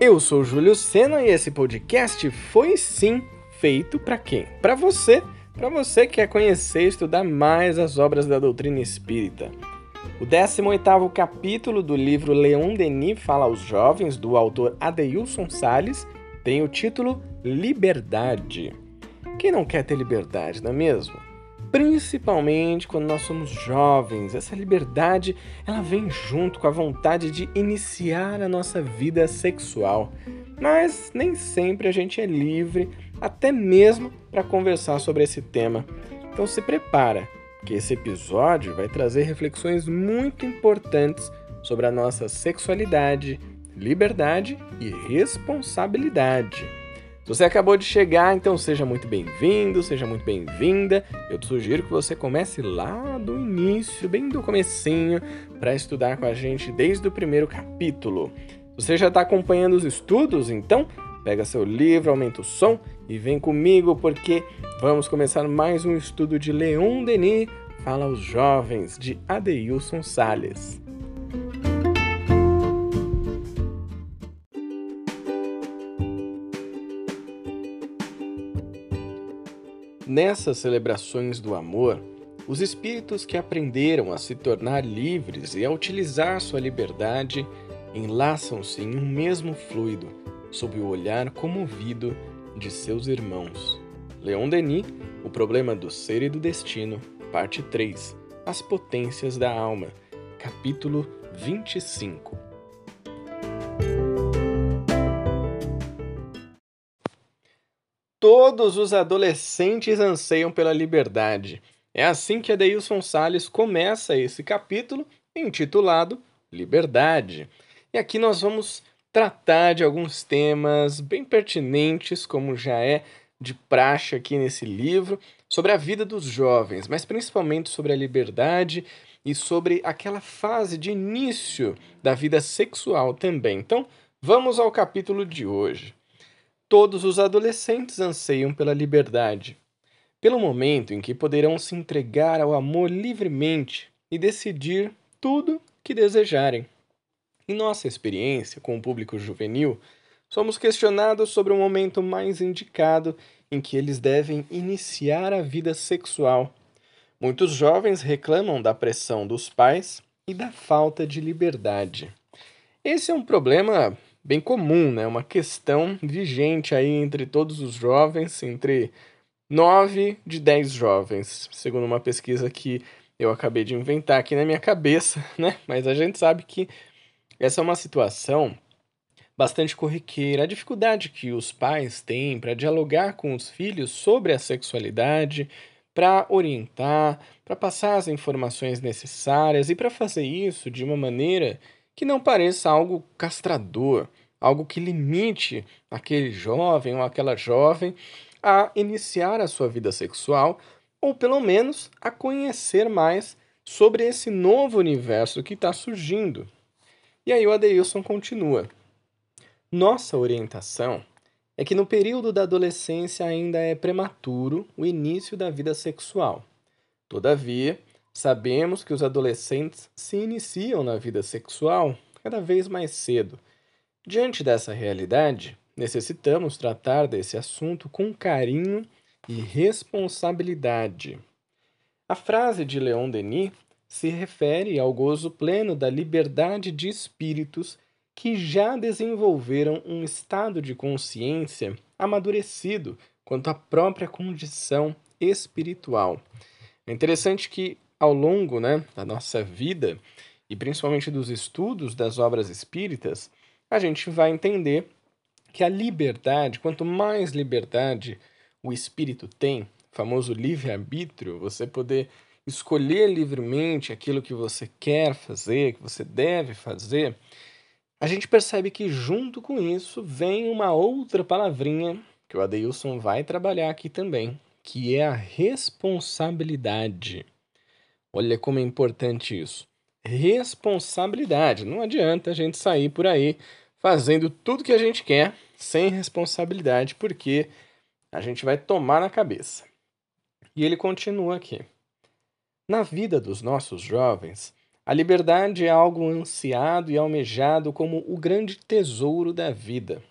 Eu sou Júlio Sena e esse podcast foi sim feito para quem? Para você, para você que quer conhecer e estudar mais as obras da doutrina espírita. O 18º capítulo do livro Leon Denis fala aos jovens do autor Adeilson Sales tem o título Liberdade. Quem não quer ter liberdade, não é mesmo? Principalmente quando nós somos jovens. Essa liberdade, ela vem junto com a vontade de iniciar a nossa vida sexual. Mas nem sempre a gente é livre, até mesmo para conversar sobre esse tema. Então se prepara, que esse episódio vai trazer reflexões muito importantes sobre a nossa sexualidade, liberdade e responsabilidade. Se você acabou de chegar, então seja muito bem-vindo, seja muito bem-vinda. Eu te sugiro que você comece lá do início, bem do comecinho, para estudar com a gente desde o primeiro capítulo. Você já está acompanhando os estudos, então pega seu livro, aumenta o som e vem comigo porque vamos começar mais um estudo de Leon Denis, Fala aos Jovens, de Adeilson Sales. Nessas celebrações do amor, os espíritos que aprenderam a se tornar livres e a utilizar sua liberdade enlaçam-se em um mesmo fluido, sob o olhar comovido de seus irmãos. Leon Denis, O Problema do Ser e do Destino, Parte 3 As Potências da Alma, capítulo 25 Todos os adolescentes anseiam pela liberdade. É assim que Adeilson Salles começa esse capítulo, intitulado Liberdade. E aqui nós vamos tratar de alguns temas bem pertinentes, como já é de praxe aqui nesse livro, sobre a vida dos jovens, mas principalmente sobre a liberdade e sobre aquela fase de início da vida sexual também. Então, vamos ao capítulo de hoje. Todos os adolescentes anseiam pela liberdade, pelo momento em que poderão se entregar ao amor livremente e decidir tudo que desejarem. Em nossa experiência com o público juvenil, somos questionados sobre o momento mais indicado em que eles devem iniciar a vida sexual. Muitos jovens reclamam da pressão dos pais e da falta de liberdade. Esse é um problema bem comum, né? Uma questão vigente aí entre todos os jovens, entre 9 de 10 jovens, segundo uma pesquisa que eu acabei de inventar aqui na minha cabeça, né? Mas a gente sabe que essa é uma situação bastante corriqueira. A dificuldade que os pais têm para dialogar com os filhos sobre a sexualidade, para orientar, para passar as informações necessárias e para fazer isso de uma maneira que não pareça algo castrador, algo que limite aquele jovem ou aquela jovem a iniciar a sua vida sexual ou pelo menos a conhecer mais sobre esse novo universo que está surgindo. E aí o Adeilson continua. Nossa orientação é que no período da adolescência ainda é prematuro o início da vida sexual. Todavia, Sabemos que os adolescentes se iniciam na vida sexual cada vez mais cedo. Diante dessa realidade, necessitamos tratar desse assunto com carinho e responsabilidade. A frase de Leon Denis se refere ao gozo pleno da liberdade de espíritos que já desenvolveram um estado de consciência amadurecido quanto à própria condição espiritual. É interessante que ao longo né, da nossa vida, e principalmente dos estudos das obras espíritas, a gente vai entender que a liberdade, quanto mais liberdade o espírito tem, famoso livre-arbítrio, você poder escolher livremente aquilo que você quer fazer, que você deve fazer, a gente percebe que junto com isso vem uma outra palavrinha que o Adeilson vai trabalhar aqui também, que é a responsabilidade. Olha como é importante isso. Responsabilidade. Não adianta a gente sair por aí fazendo tudo que a gente quer sem responsabilidade, porque a gente vai tomar na cabeça. E ele continua aqui. Na vida dos nossos jovens, A liberdade é algo ansiado e almejado como o grande tesouro da vida.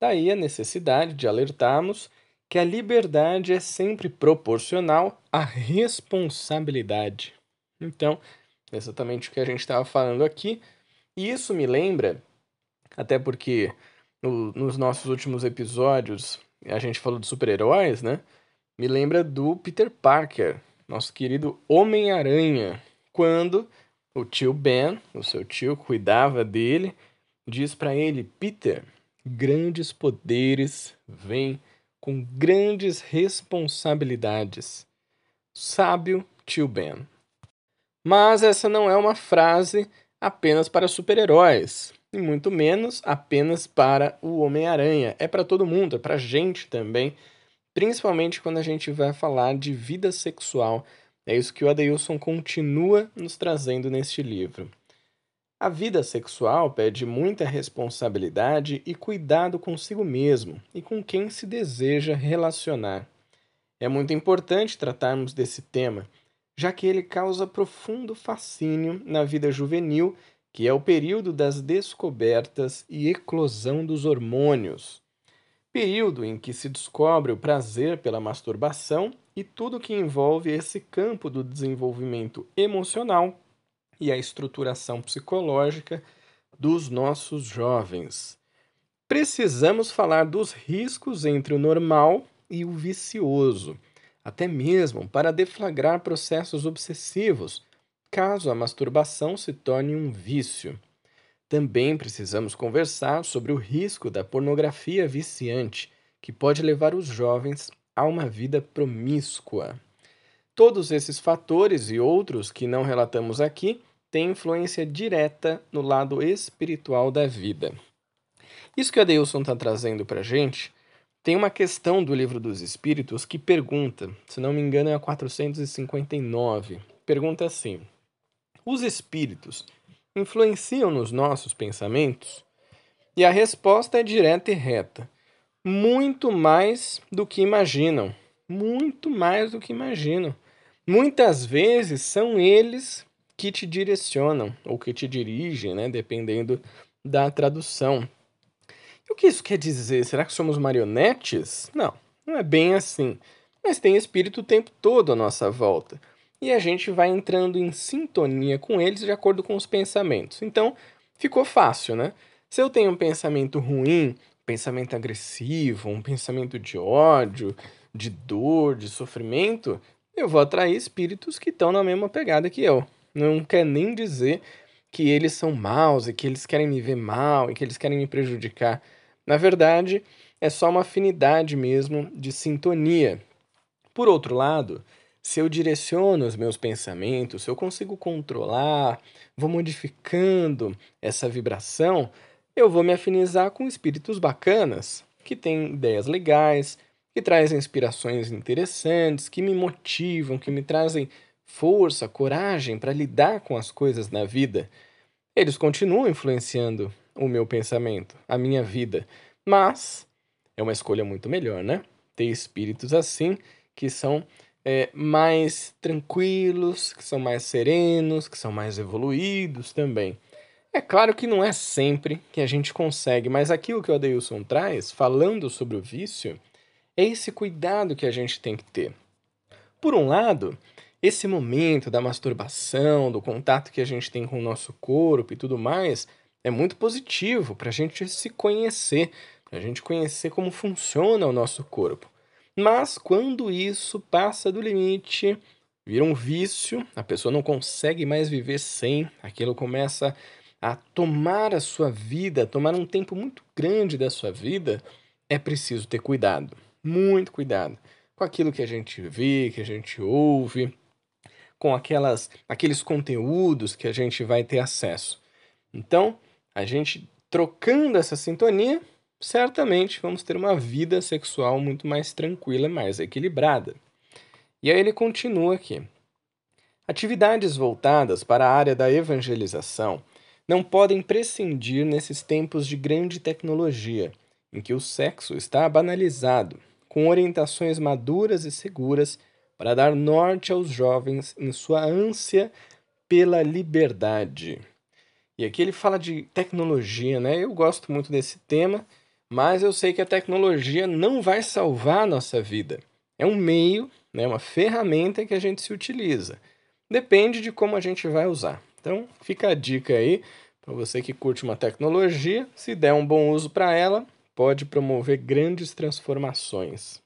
Daí a necessidade de alertarmos que a liberdade é sempre proporcional à responsabilidade. Então, exatamente o que a gente estava falando aqui. E isso me lembra, até porque no, nos nossos últimos episódios a gente falou de super-heróis, né? Me lembra do Peter Parker, nosso querido Homem-Aranha, quando o tio Ben, o seu tio, cuidava dele, diz para ele: Peter, grandes poderes vêm com grandes responsabilidades. Sábio tio Ben. Mas essa não é uma frase apenas para super-heróis, e muito menos apenas para o Homem-Aranha. É para todo mundo, é para gente também, principalmente quando a gente vai falar de vida sexual. É isso que o Adeilson continua nos trazendo neste livro. A vida sexual pede muita responsabilidade e cuidado consigo mesmo e com quem se deseja relacionar. É muito importante tratarmos desse tema, já que ele causa profundo fascínio na vida juvenil, que é o período das descobertas e eclosão dos hormônios. Período em que se descobre o prazer pela masturbação e tudo que envolve esse campo do desenvolvimento emocional e a estruturação psicológica dos nossos jovens. Precisamos falar dos riscos entre o normal e o vicioso, até mesmo para deflagrar processos obsessivos, caso a masturbação se torne um vício. Também precisamos conversar sobre o risco da pornografia viciante, que pode levar os jovens a uma vida promíscua. Todos esses fatores e outros que não relatamos aqui tem influência direta no lado espiritual da vida. Isso que a Deilson está trazendo para a gente tem uma questão do livro dos Espíritos que pergunta, se não me engano é a 459, pergunta assim: Os espíritos influenciam nos nossos pensamentos? E a resposta é direta e reta: muito mais do que imaginam. Muito mais do que imaginam. Muitas vezes são eles que te direcionam ou que te dirigem, né, dependendo da tradução. E o que isso quer dizer? Será que somos marionetes? Não, não é bem assim. Mas tem espírito o tempo todo à nossa volta. E a gente vai entrando em sintonia com eles de acordo com os pensamentos. Então, ficou fácil, né? Se eu tenho um pensamento ruim, um pensamento agressivo, um pensamento de ódio, de dor, de sofrimento, eu vou atrair espíritos que estão na mesma pegada que eu não quer nem dizer que eles são maus e que eles querem me ver mal e que eles querem me prejudicar. Na verdade, é só uma afinidade mesmo de sintonia. Por outro lado, se eu direciono os meus pensamentos, se eu consigo controlar, vou modificando essa vibração, eu vou me afinizar com espíritos bacanas, que têm ideias legais, que trazem inspirações interessantes, que me motivam, que me trazem força, coragem para lidar com as coisas na vida, eles continuam influenciando o meu pensamento, a minha vida. Mas é uma escolha muito melhor, né? Ter espíritos assim que são é, mais tranquilos, que são mais serenos, que são mais evoluídos também. É claro que não é sempre que a gente consegue, mas aqui o que o Adeilson traz, falando sobre o vício, é esse cuidado que a gente tem que ter. Por um lado, esse momento da masturbação, do contato que a gente tem com o nosso corpo e tudo mais, é muito positivo para a gente se conhecer, para a gente conhecer como funciona o nosso corpo. Mas quando isso passa do limite, vira um vício, a pessoa não consegue mais viver sem, aquilo começa a tomar a sua vida, tomar um tempo muito grande da sua vida, é preciso ter cuidado, muito cuidado com aquilo que a gente vê, que a gente ouve, com aquelas, aqueles conteúdos que a gente vai ter acesso. Então, a gente trocando essa sintonia, certamente vamos ter uma vida sexual muito mais tranquila, mais equilibrada. E aí ele continua aqui. Atividades voltadas para a área da evangelização não podem prescindir nesses tempos de grande tecnologia, em que o sexo está banalizado, com orientações maduras e seguras para dar norte aos jovens em sua ânsia pela liberdade. E aqui ele fala de tecnologia, né? Eu gosto muito desse tema, mas eu sei que a tecnologia não vai salvar a nossa vida. É um meio, né, uma ferramenta que a gente se utiliza. Depende de como a gente vai usar. Então, fica a dica aí para você que curte uma tecnologia, se der um bom uso para ela, pode promover grandes transformações.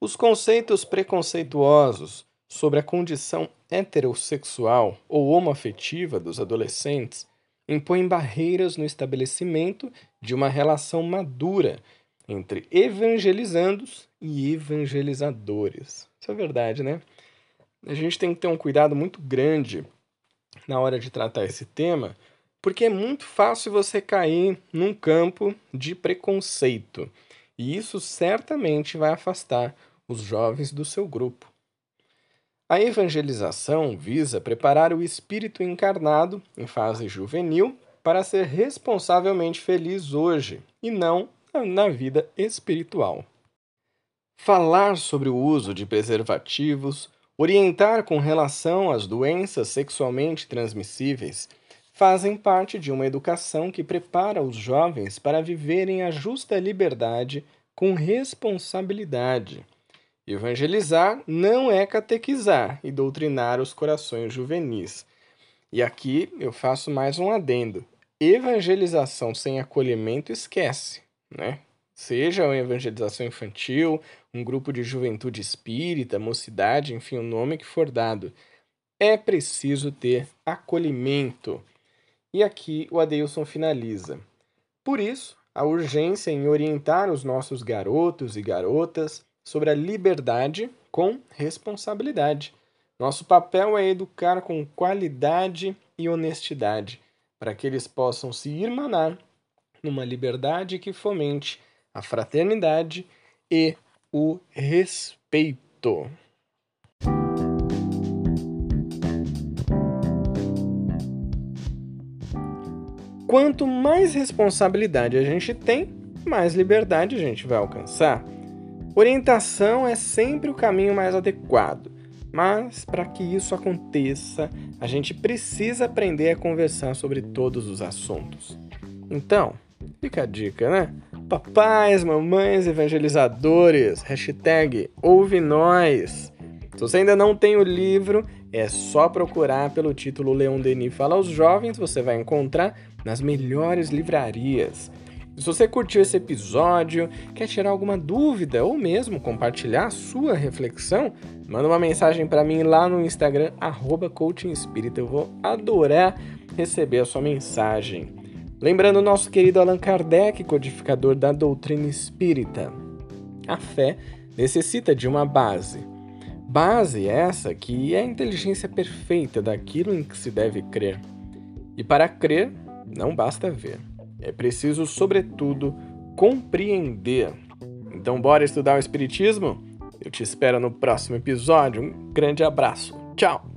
Os conceitos preconceituosos sobre a condição heterossexual ou homoafetiva dos adolescentes impõem barreiras no estabelecimento de uma relação madura entre evangelizandos e evangelizadores. Isso é verdade, né? A gente tem que ter um cuidado muito grande na hora de tratar esse tema, porque é muito fácil você cair num campo de preconceito. E isso certamente vai afastar os jovens do seu grupo. A evangelização visa preparar o espírito encarnado, em fase juvenil, para ser responsavelmente feliz hoje e não na vida espiritual. Falar sobre o uso de preservativos, orientar com relação às doenças sexualmente transmissíveis, fazem parte de uma educação que prepara os jovens para viverem a justa liberdade com responsabilidade Evangelizar não é catequizar e doutrinar os corações juvenis. E aqui eu faço mais um adendo. Evangelização sem acolhimento esquece, né? Seja uma evangelização infantil, um grupo de juventude espírita, mocidade, enfim, o nome que for dado. É preciso ter acolhimento. E aqui o Adeilson finaliza. Por isso, a urgência em orientar os nossos garotos e garotas sobre a liberdade com responsabilidade. Nosso papel é educar com qualidade e honestidade, para que eles possam se irmanar numa liberdade que fomente a fraternidade e o respeito. Quanto mais responsabilidade a gente tem, mais liberdade a gente vai alcançar. Orientação é sempre o caminho mais adequado, mas para que isso aconteça, a gente precisa aprender a conversar sobre todos os assuntos. Então, fica a dica, né? Papais, mamães, evangelizadores, hashtag ouve nós. Se você ainda não tem o livro, é só procurar pelo título Leon Denis Fala aos Jovens, você vai encontrar nas melhores livrarias. Se você curtiu esse episódio, quer tirar alguma dúvida ou mesmo compartilhar a sua reflexão, manda uma mensagem para mim lá no Instagram @coachingespírita. Eu vou adorar receber a sua mensagem. Lembrando o nosso querido Allan Kardec, codificador da doutrina espírita. A fé necessita de uma base. Base essa que é a inteligência perfeita daquilo em que se deve crer. E para crer, não basta ver. É preciso, sobretudo, compreender. Então, bora estudar o Espiritismo? Eu te espero no próximo episódio. Um grande abraço. Tchau!